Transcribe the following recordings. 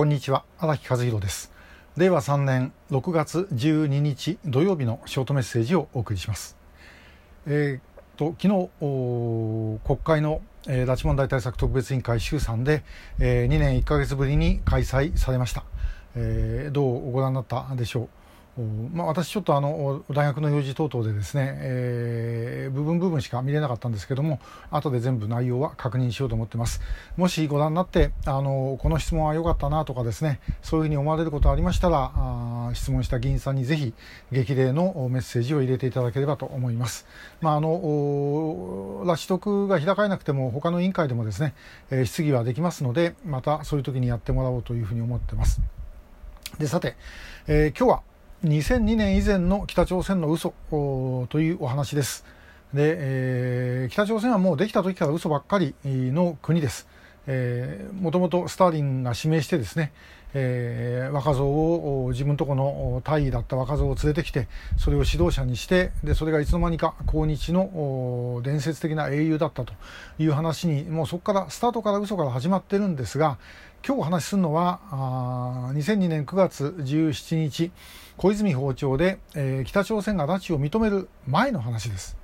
こんにちは。荒木和弘です。令和3年6月12日土曜日のショートメッセージをお送りします。えー、と昨日国会の、えー、拉致問題対策特別委員会衆参で、えー、2年1か月ぶりに開催されました、えー、どうご覧になったでしょう？まあ、私ちょっとあの大学の用事等々でですね、えー、部分部分しか見れなかったんですけども後で全部内容は確認しようと思ってます。もしご覧になってあのこの質問は良かったなとかですねそういうふうに思われることありましたらあ質問した議員さんにぜひ激励のメッセージを入れていただければと思います。まああの拉致特が開かれなくても他の委員会でもですね、えー、質疑はできますのでまたそういう時にやってもらおうというふうに思ってます。でさて、えー、今日は2002年以前の北朝鮮の嘘というお話です。で、えー、北朝鮮はもうできた時から嘘ばっかりの国です。もともとスターリンが指名してですね、えー、若造を自分とこの大尉だった若造を連れてきてそれを指導者にしてでそれがいつの間にか抗日の伝説的な英雄だったという話にもうそこからスタートから嘘から始まってるんですが今日お話しするのはあ2002年9月17日小泉訪朝で、えー、北朝鮮が拉致を認める前の話です。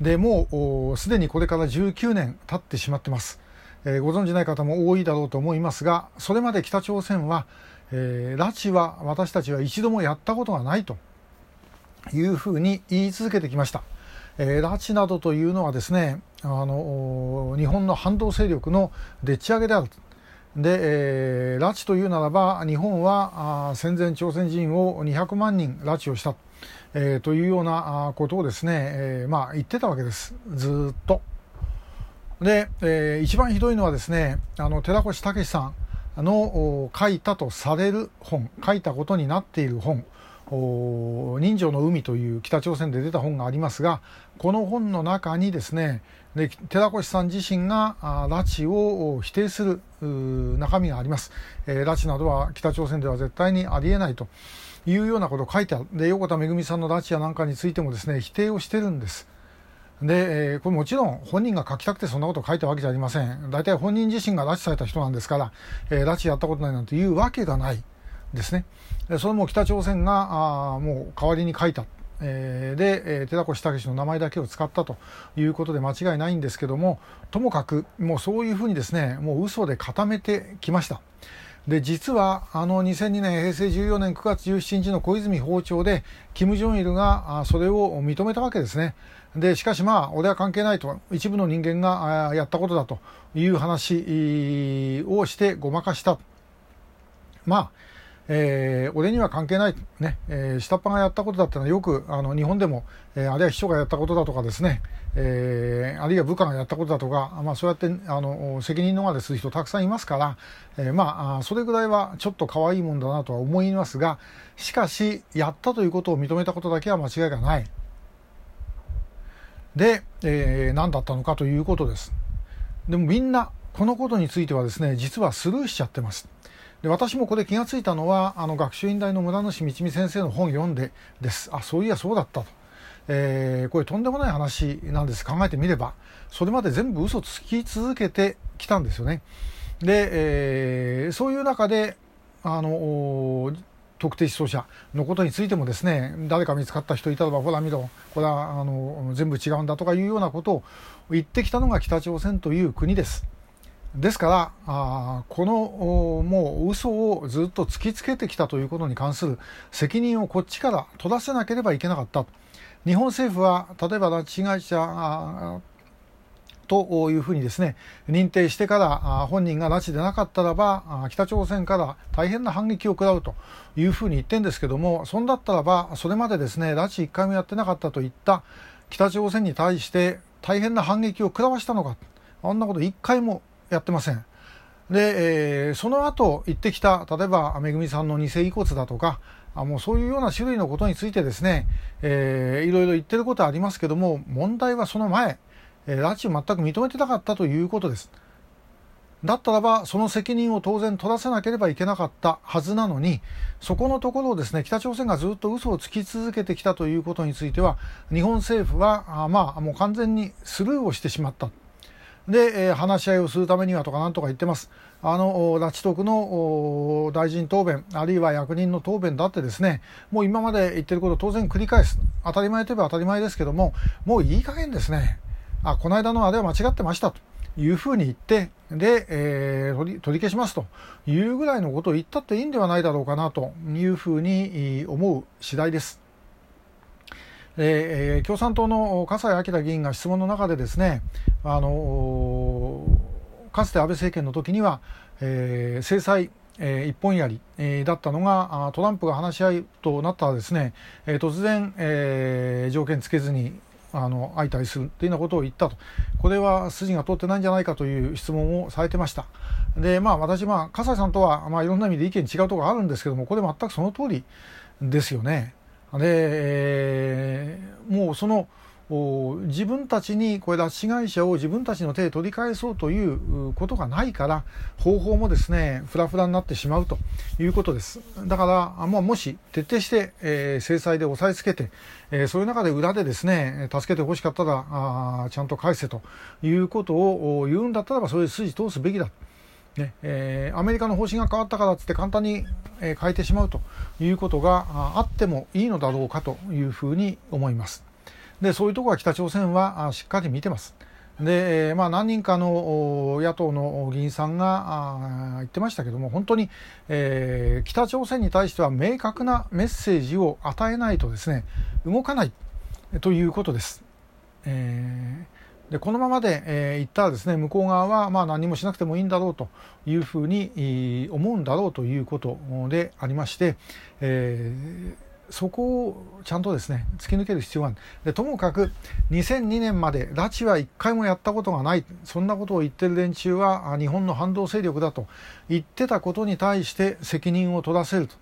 でもうすでにこれから19年経ってしまってます。えー、ご存じない方も多いだろうと思いますがそれまで北朝鮮は、えー、拉致は私たちは一度もやったことがないというふうに言い続けてきました。えー、拉致などというのはですねあの日本の反動勢力のでっち上げであるで、えー、拉致というならば日本はあ戦前朝鮮人を200万人拉致をした、えー、というようなことをですね、えー、まあ言ってたわけですずっと。で、えー、一番ひどいのはですねあの寺越武さんの書いたとされる本書いたことになっている本人情の海という北朝鮮で出た本がありますがこの本の中にですねで寺越さん自身が拉致を否定する中身があります、えー、拉致などは北朝鮮では絶対にありえないというようなことを書いてある。で横田めぐみさんの拉致やなんかについてもですね否定をしてるんです。で、え、これもちろん本人が書きたくてそんなことを書いたわけじゃありません。大体本人自身が拉致された人なんですから、えー、拉致やったことないなんていうわけがないですね。それも北朝鮮があもう代わりに書いた。で、寺越武の名前だけを使ったということで間違いないんですけどもともかくもうそういうふうにですねもう嘘で固めてきました。で実はあの2002年平成14年9月17日の小泉訪朝で金正日がそれを認めたわけですね。でしかしまあ俺は関係ないと一部の人間がやったことだという話をしてごまかしたまあえー、俺には関係ない、ねえー、下っ端がやったことだったのはよくあの日本でも、えー、あるいは秘書がやったことだとかですね、えー、あるいは部下がやったことだとか、まあ、そうやってあの責任逃れする人たくさんいますから、えー、まあそれぐらいはちょっと可愛いもんだなとは思いますがしかしやったということを認めたことだけは間違いがない。で、えー、何だったのかということです。でもみんなこのことについてはですね実はスルーしちゃってます。で私もこれ気がついたのはあの学習院大の村主道美先生の本読んでです。あそういやそうだったと、えー、これとんでもない話なんです。考えてみればそれまで全部嘘つき続けてきたんですよね。で、えー、そういう中であの特定失踪者のことについてもですね誰か見つかった人いたらばほら見ろ。これはあの全部違うんだとかいうようなことを言ってきたのが北朝鮮という国です。ですからあこのもう嘘をずっと突きつけてきたということに関する責任をこっちから取らせなければいけなかった。日本政府は例えば拉致被害者というふうにですね認定してから本人が拉致でなかったらば北朝鮮から大変な反撃を食らうというふうに言ってるんですけどもそんだったらばそれまでですね拉致1回もやってなかったといった北朝鮮に対して大変な反撃を食らわしたのかあんなこと1回もやってません。で、えー、その後言ってきた、例えば、めぐみさんの偽遺骨だとか、あもうそういうような種類のことについてですね、えー、いろいろ言ってることはありますけども、問題はその前、えー、拉致を全く認めてなかったということです。だったらば、その責任を当然取らせなければいけなかったはずなのに、そこのところをですね、北朝鮮がずっと嘘をつき続けてきたということについては、日本政府は、あまあ、もう完全にスルーをしてしまった。で、えー、話し合いをするためにはとかなんとか言ってます。あの、拉致特の大臣答弁、あるいは役人の答弁だってですね、もう今まで言ってることを当然繰り返す。当たり前といえば当たり前ですけども、もういい加減ですね。あ、この間のあれは間違ってましたというふうに言って、で、えー、取り取り消しますというぐらいのことを言ったっていいんではないだろうかなというふうに思う次第です。えー、共産党の笠井明議員が質問の中でですね、あのかつて安倍政権の時には、えー、制裁えー、一本槍、えー、だったのがトランプが話し合いとなったらですね、えー、突然、えー、条件つけずにあの相対するというようなことを言ったと。これは筋が通ってないんじゃないかという質問をされてました。でまあ私まあ笠井さんとは、まあ、いろんな意味で意見違うところがあるんですけどもこれ全くその通りですよね。で、もうその自分たちにこれ拉致被害者を自分たちの手で取り返そうということがないから方法もですねフラフラになってしまうということです。だからもうもし徹底して、えー、制裁で押さえつけて、えー、そういう中で裏でですね助けてほしかったらあちゃんと返せということを言うんだったらばそういう筋通すべきだねえー、アメリカの方針が変わったからっつって簡単に、えー、変えてしまうということがあってもいいのだろうかというふうに思います。でそういうところは北朝鮮はしっかり見てます。で、まあ、何人かの野党の議員さんが言ってましたけども本当に、えー、北朝鮮に対しては明確なメッセージを与えないとですね動かないということです。えー、でこのままで、えー、言ったらですね向こう側はまあ何もしなくてもいいんだろうというふうに思うんだろうということでありまして、えーそこをちゃんとですね突き抜ける必要がある。でともかく2002年まで拉致は1回もやったことがない。そんなことを言ってる連中は日本の反動勢力だと言ってたことに対して責任を取らせると。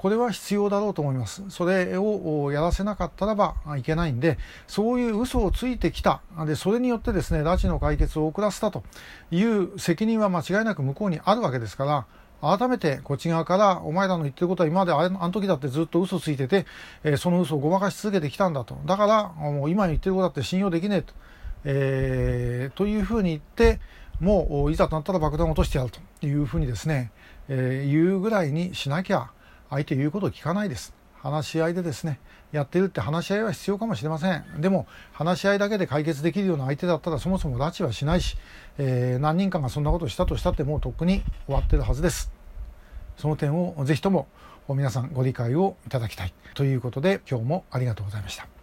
これは必要だろうと思います。それをやらせなかったらばいけないんでそういう嘘をついてきた。でそれによってですね拉致の解決を遅らせたという責任は間違いなく向こうにあるわけですから改めてこっち側からお前らの言ってることは今まであの時だってずっと嘘ついてて、えー、その嘘をごまかし続けてきたんだと。だからもう今言ってることだって信用できねえと、えー、というふうに言ってもういざとなったら爆弾を落としてやるというふうにですね、えー、言うぐらいにしなきゃ相手言うことを聞かないです。話し合いでですねやってるって話し合いは必要かもしれません。でも話し合いだけで解決できるような相手だったらそもそも拉致はしないし、えー、何人かがそんなことをしたとしたってもうとっくに終わってるはずです。その点をぜひとも皆さんご理解をいただきたい。ということで今日もありがとうございました。